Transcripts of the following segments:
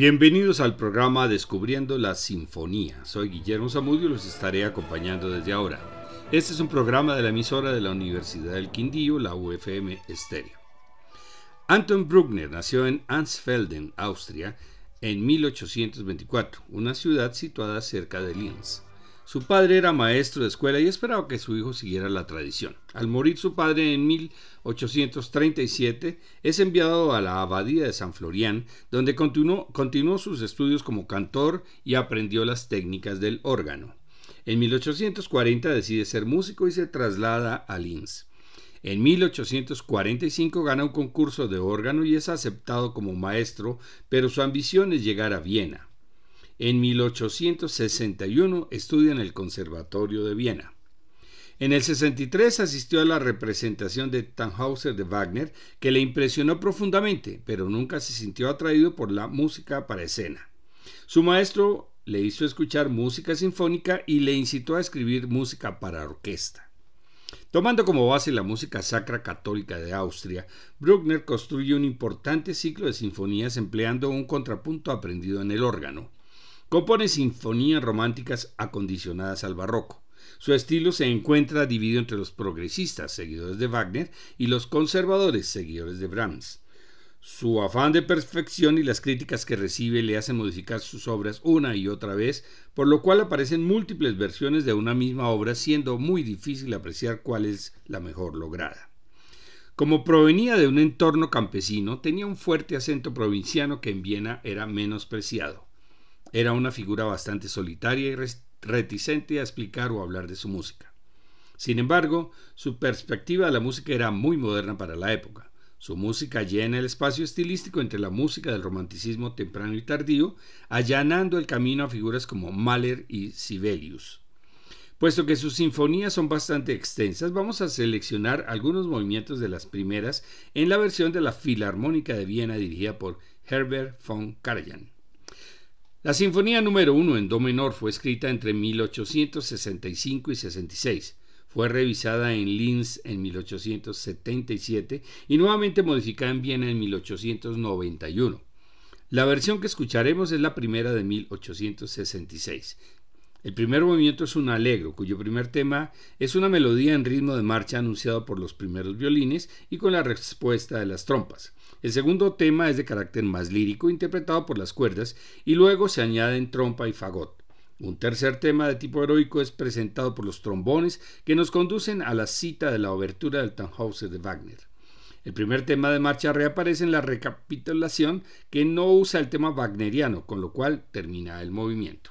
Bienvenidos al programa Descubriendo la Sinfonía. Soy Guillermo Zamudio y los estaré acompañando desde ahora. Este es un programa de la emisora de la Universidad del Quindío, la UFM Estéreo. Anton Bruckner nació en Ansfelden, Austria, en 1824, una ciudad situada cerca de Linz. Su padre era maestro de escuela y esperaba que su hijo siguiera la tradición. Al morir su padre en 1837, es enviado a la abadía de San Florián, donde continuó, continuó sus estudios como cantor y aprendió las técnicas del órgano. En 1840 decide ser músico y se traslada a Linz. En 1845 gana un concurso de órgano y es aceptado como maestro, pero su ambición es llegar a Viena. En 1861 estudia en el Conservatorio de Viena. En el 63 asistió a la representación de Tannhauser de Wagner, que le impresionó profundamente, pero nunca se sintió atraído por la música para escena. Su maestro le hizo escuchar música sinfónica y le incitó a escribir música para orquesta. Tomando como base la música sacra católica de Austria, Bruckner construye un importante ciclo de sinfonías empleando un contrapunto aprendido en el órgano. Compone sinfonías románticas acondicionadas al barroco. Su estilo se encuentra dividido entre los progresistas, seguidores de Wagner, y los conservadores, seguidores de Brahms. Su afán de perfección y las críticas que recibe le hacen modificar sus obras una y otra vez, por lo cual aparecen múltiples versiones de una misma obra, siendo muy difícil apreciar cuál es la mejor lograda. Como provenía de un entorno campesino, tenía un fuerte acento provinciano que en Viena era menospreciado. Era una figura bastante solitaria y reticente a explicar o hablar de su música. Sin embargo, su perspectiva de la música era muy moderna para la época. Su música llena el espacio estilístico entre la música del romanticismo temprano y tardío, allanando el camino a figuras como Mahler y Sibelius. Puesto que sus sinfonías son bastante extensas, vamos a seleccionar algunos movimientos de las primeras en la versión de la Filarmónica de Viena dirigida por Herbert von Karajan. La Sinfonía número 1 en Do menor fue escrita entre 1865 y 66. Fue revisada en Linz en 1877 y nuevamente modificada en Viena en 1891. La versión que escucharemos es la primera de 1866. El primer movimiento es un alegro, cuyo primer tema es una melodía en ritmo de marcha anunciado por los primeros violines y con la respuesta de las trompas. El segundo tema es de carácter más lírico, interpretado por las cuerdas, y luego se añaden trompa y fagot. Un tercer tema de tipo heroico es presentado por los trombones que nos conducen a la cita de la obertura del Tannhauser de Wagner. El primer tema de marcha reaparece en la recapitulación que no usa el tema wagneriano, con lo cual termina el movimiento.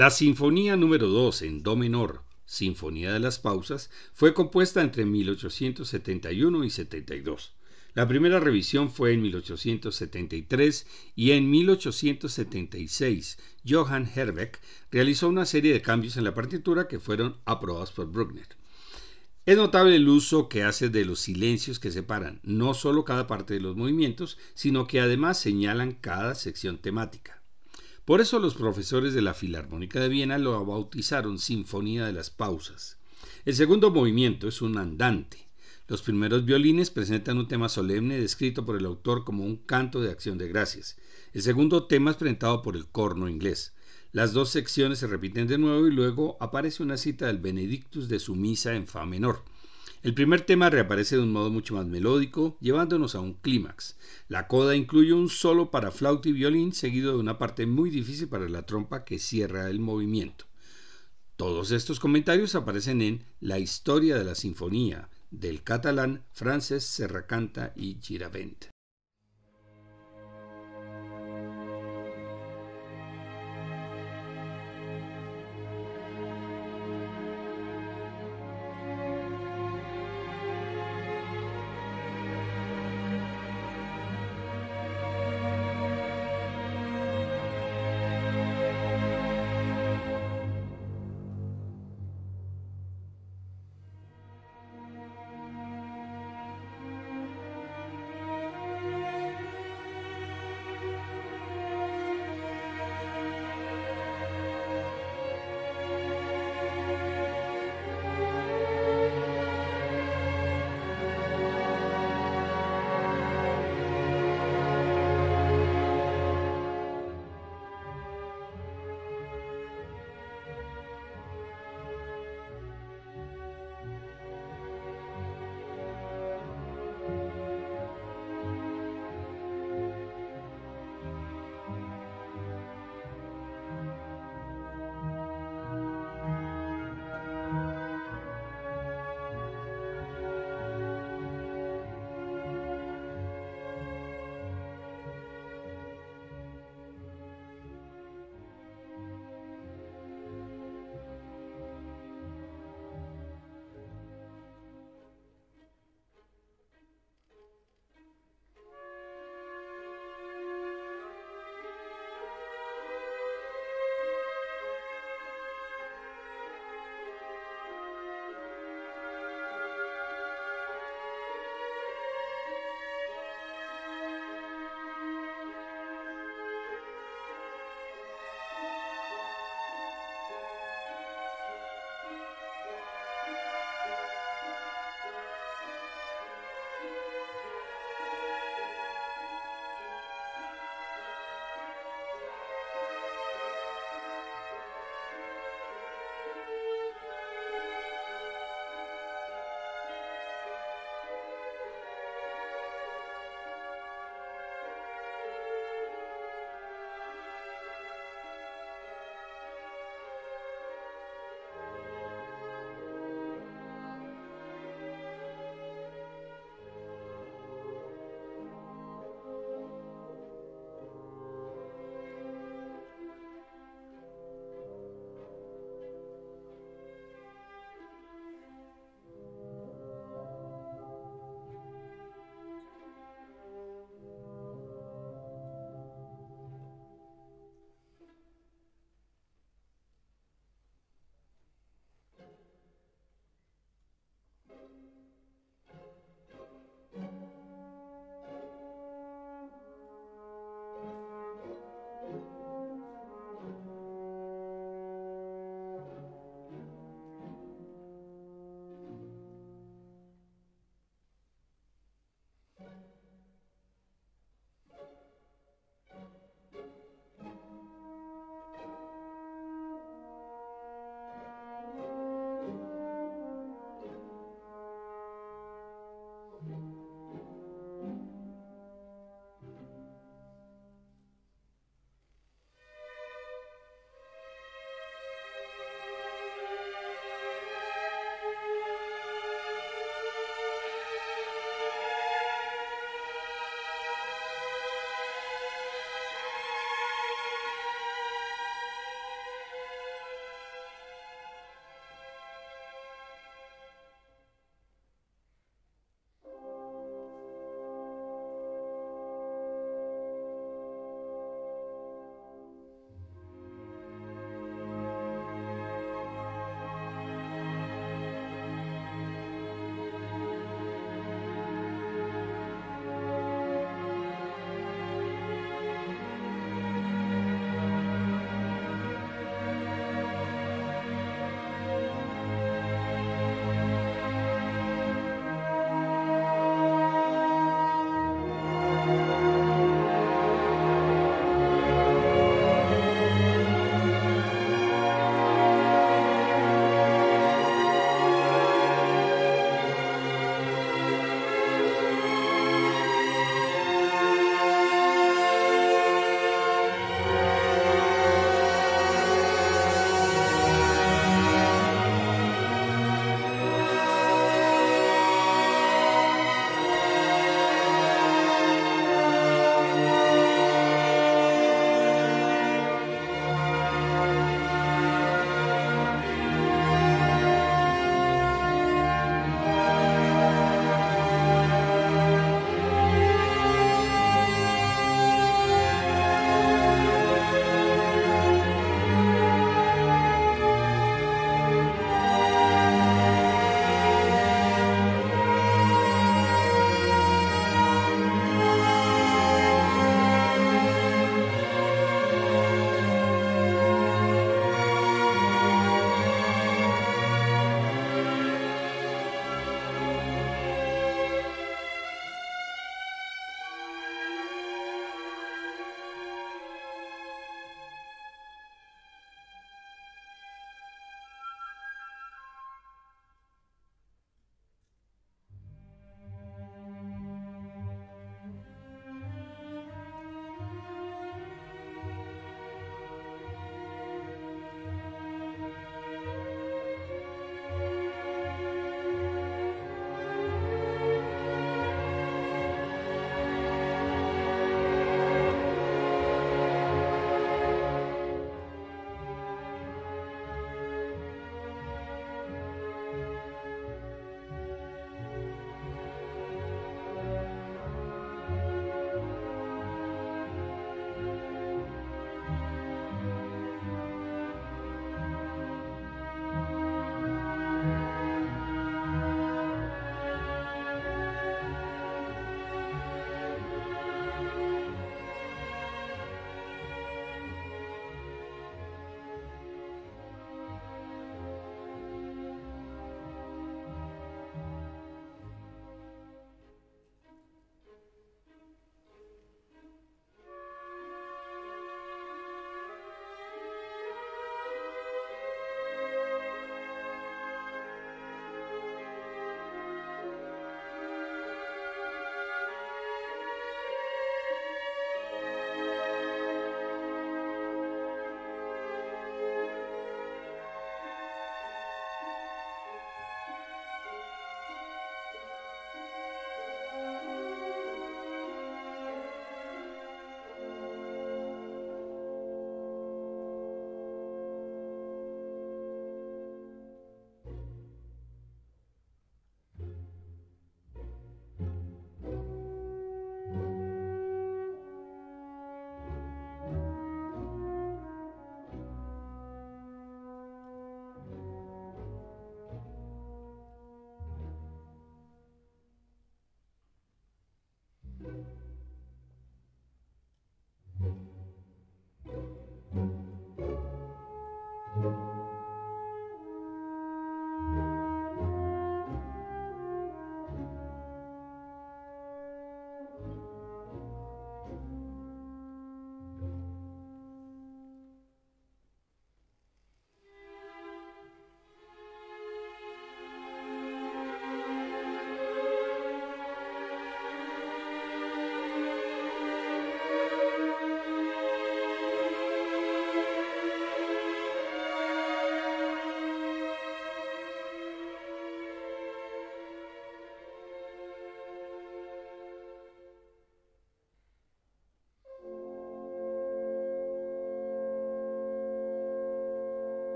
La Sinfonía número 2 en Do menor, Sinfonía de las Pausas, fue compuesta entre 1871 y 72. La primera revisión fue en 1873 y en 1876 Johann Herbeck realizó una serie de cambios en la partitura que fueron aprobados por Bruckner. Es notable el uso que hace de los silencios que separan no solo cada parte de los movimientos, sino que además señalan cada sección temática. Por eso los profesores de la Filarmónica de Viena lo bautizaron Sinfonía de las Pausas. El segundo movimiento es un andante, los primeros violines presentan un tema solemne descrito por el autor como un canto de acción de gracias. El segundo tema es presentado por el corno inglés. Las dos secciones se repiten de nuevo y luego aparece una cita del Benedictus de su misa en fa menor. El primer tema reaparece de un modo mucho más melódico, llevándonos a un clímax. La coda incluye un solo para flauta y violín, seguido de una parte muy difícil para la trompa que cierra el movimiento. Todos estos comentarios aparecen en La historia de la sinfonía, del catalán Francesc Serracanta y Giravent.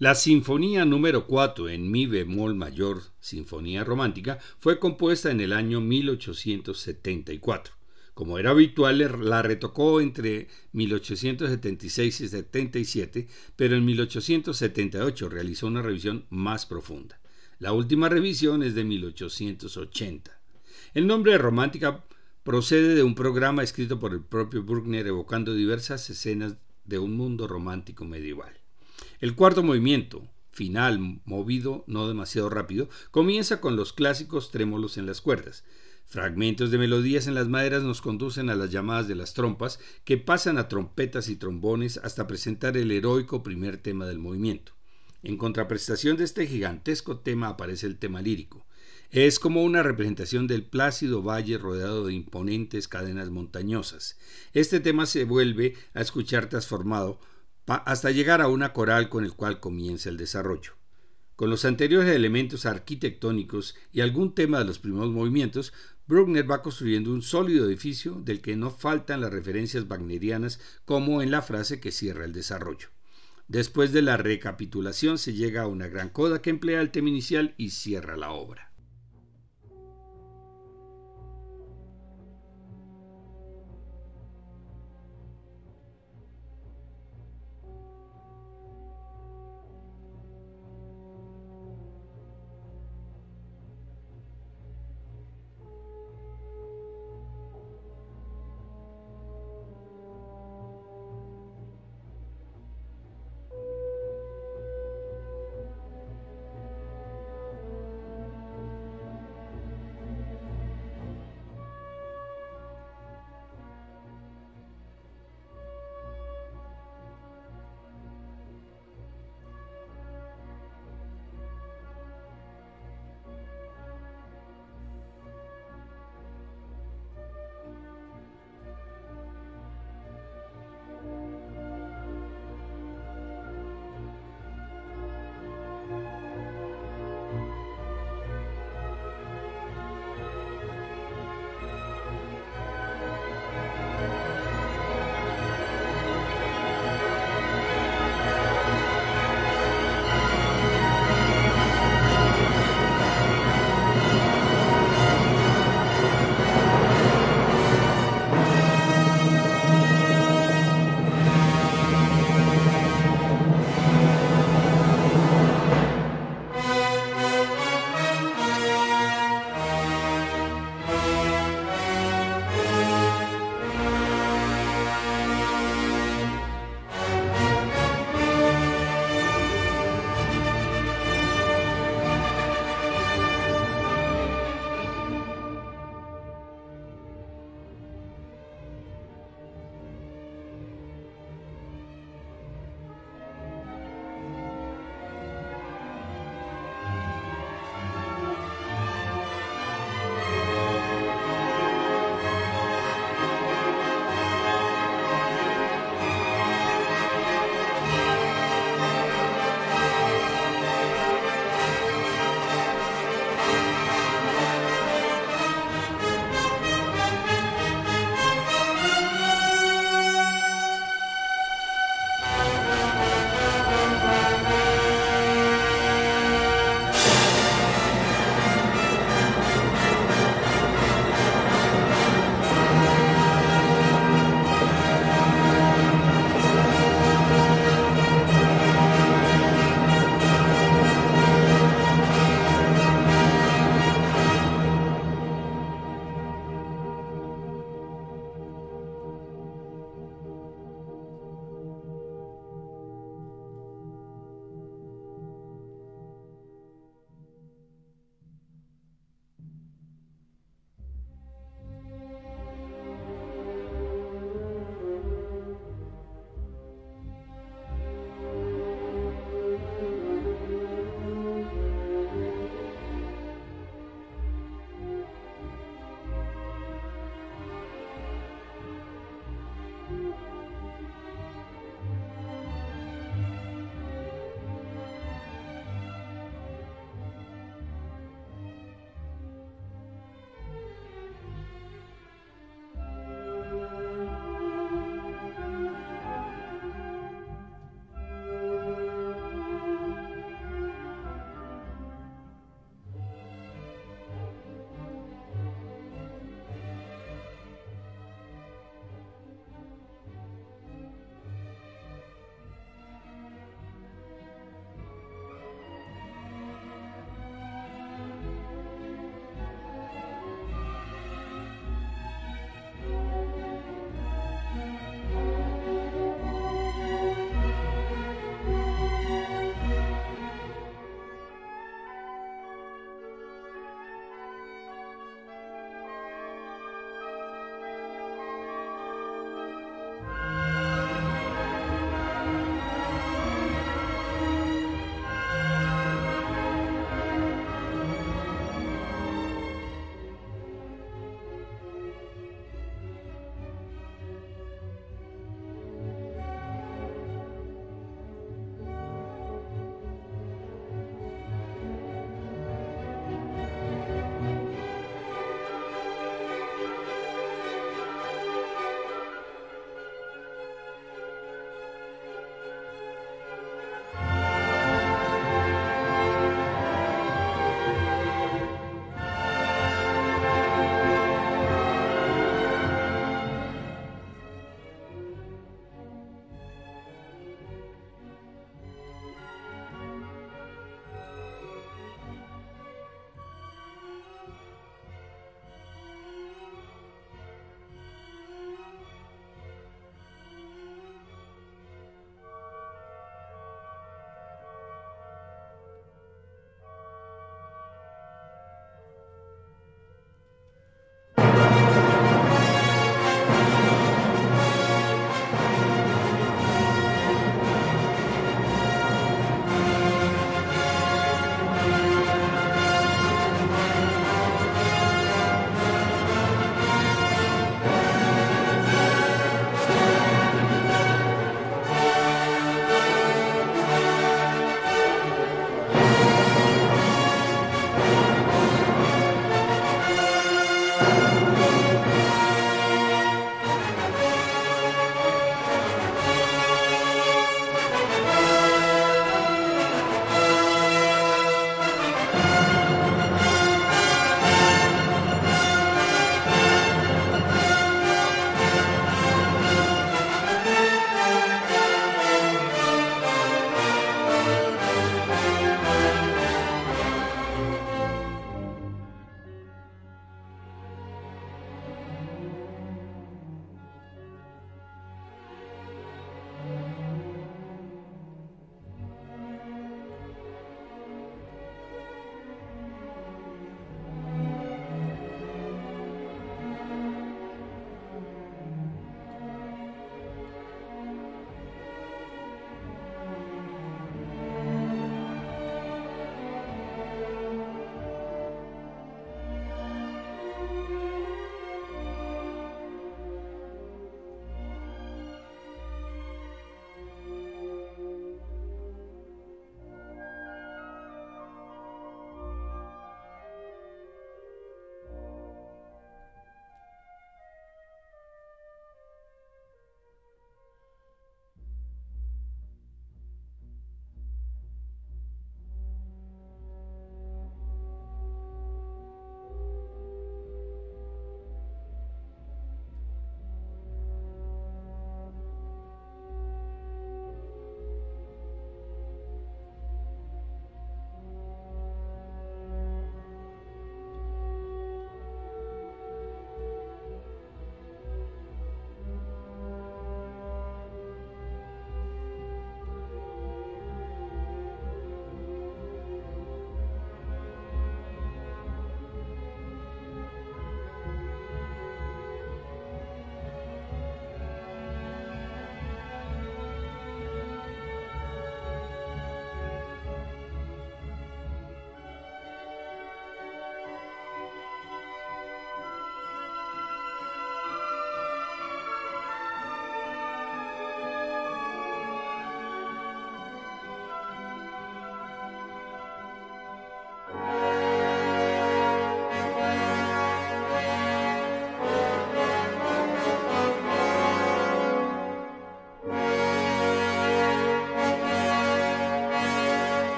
La Sinfonía número 4 en Mi bemol mayor, Sinfonía Romántica, fue compuesta en el año 1874. Como era habitual, la retocó entre 1876 y 77, pero en 1878 realizó una revisión más profunda. La última revisión es de 1880. El nombre de Romántica procede de un programa escrito por el propio Bruckner evocando diversas escenas de un mundo romántico medieval. El cuarto movimiento, final, movido no demasiado rápido, comienza con los clásicos trémolos en las cuerdas. Fragmentos de melodías en las maderas nos conducen a las llamadas de las trompas, que pasan a trompetas y trombones hasta presentar el heroico primer tema del movimiento. En contraprestación de este gigantesco tema aparece el tema lírico. Es como una representación del plácido valle rodeado de imponentes cadenas montañosas. Este tema se vuelve a escuchar transformado hasta llegar a una coral con el cual comienza el desarrollo. Con los anteriores elementos arquitectónicos y algún tema de los primeros movimientos, Bruckner va construyendo un sólido edificio del que no faltan las referencias wagnerianas como en la frase que cierra el desarrollo. Después de la recapitulación se llega a una gran coda que emplea el tema inicial y cierra la obra.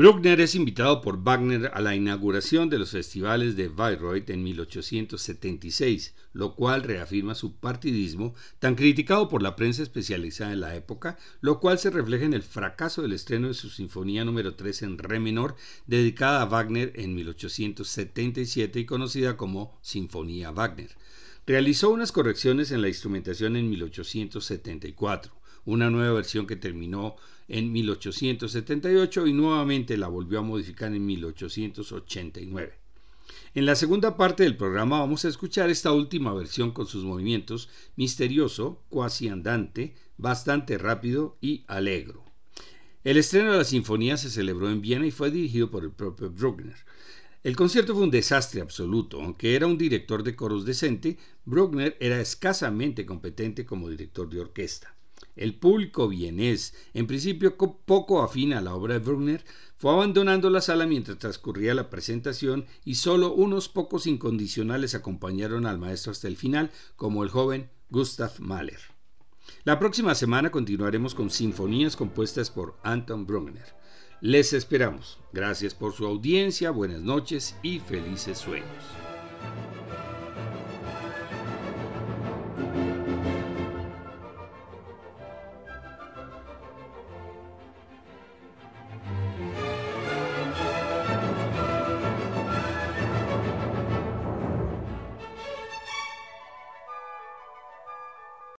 Bruckner es invitado por Wagner a la inauguración de los festivales de Bayreuth en 1876, lo cual reafirma su partidismo, tan criticado por la prensa especializada en la época, lo cual se refleja en el fracaso del estreno de su Sinfonía número 3 en Re menor, dedicada a Wagner en 1877 y conocida como Sinfonía Wagner. Realizó unas correcciones en la instrumentación en 1874 una nueva versión que terminó en 1878 y nuevamente la volvió a modificar en 1889. En la segunda parte del programa vamos a escuchar esta última versión con sus movimientos misterioso, cuasi andante, bastante rápido y alegro. El estreno de la sinfonía se celebró en Viena y fue dirigido por el propio Bruckner. El concierto fue un desastre absoluto. Aunque era un director de coros decente, Bruckner era escasamente competente como director de orquesta. El público vienés, en principio poco afín a la obra de Bruckner, fue abandonando la sala mientras transcurría la presentación y solo unos pocos incondicionales acompañaron al maestro hasta el final, como el joven Gustav Mahler. La próxima semana continuaremos con sinfonías compuestas por Anton Bruckner. Les esperamos. Gracias por su audiencia, buenas noches y felices sueños.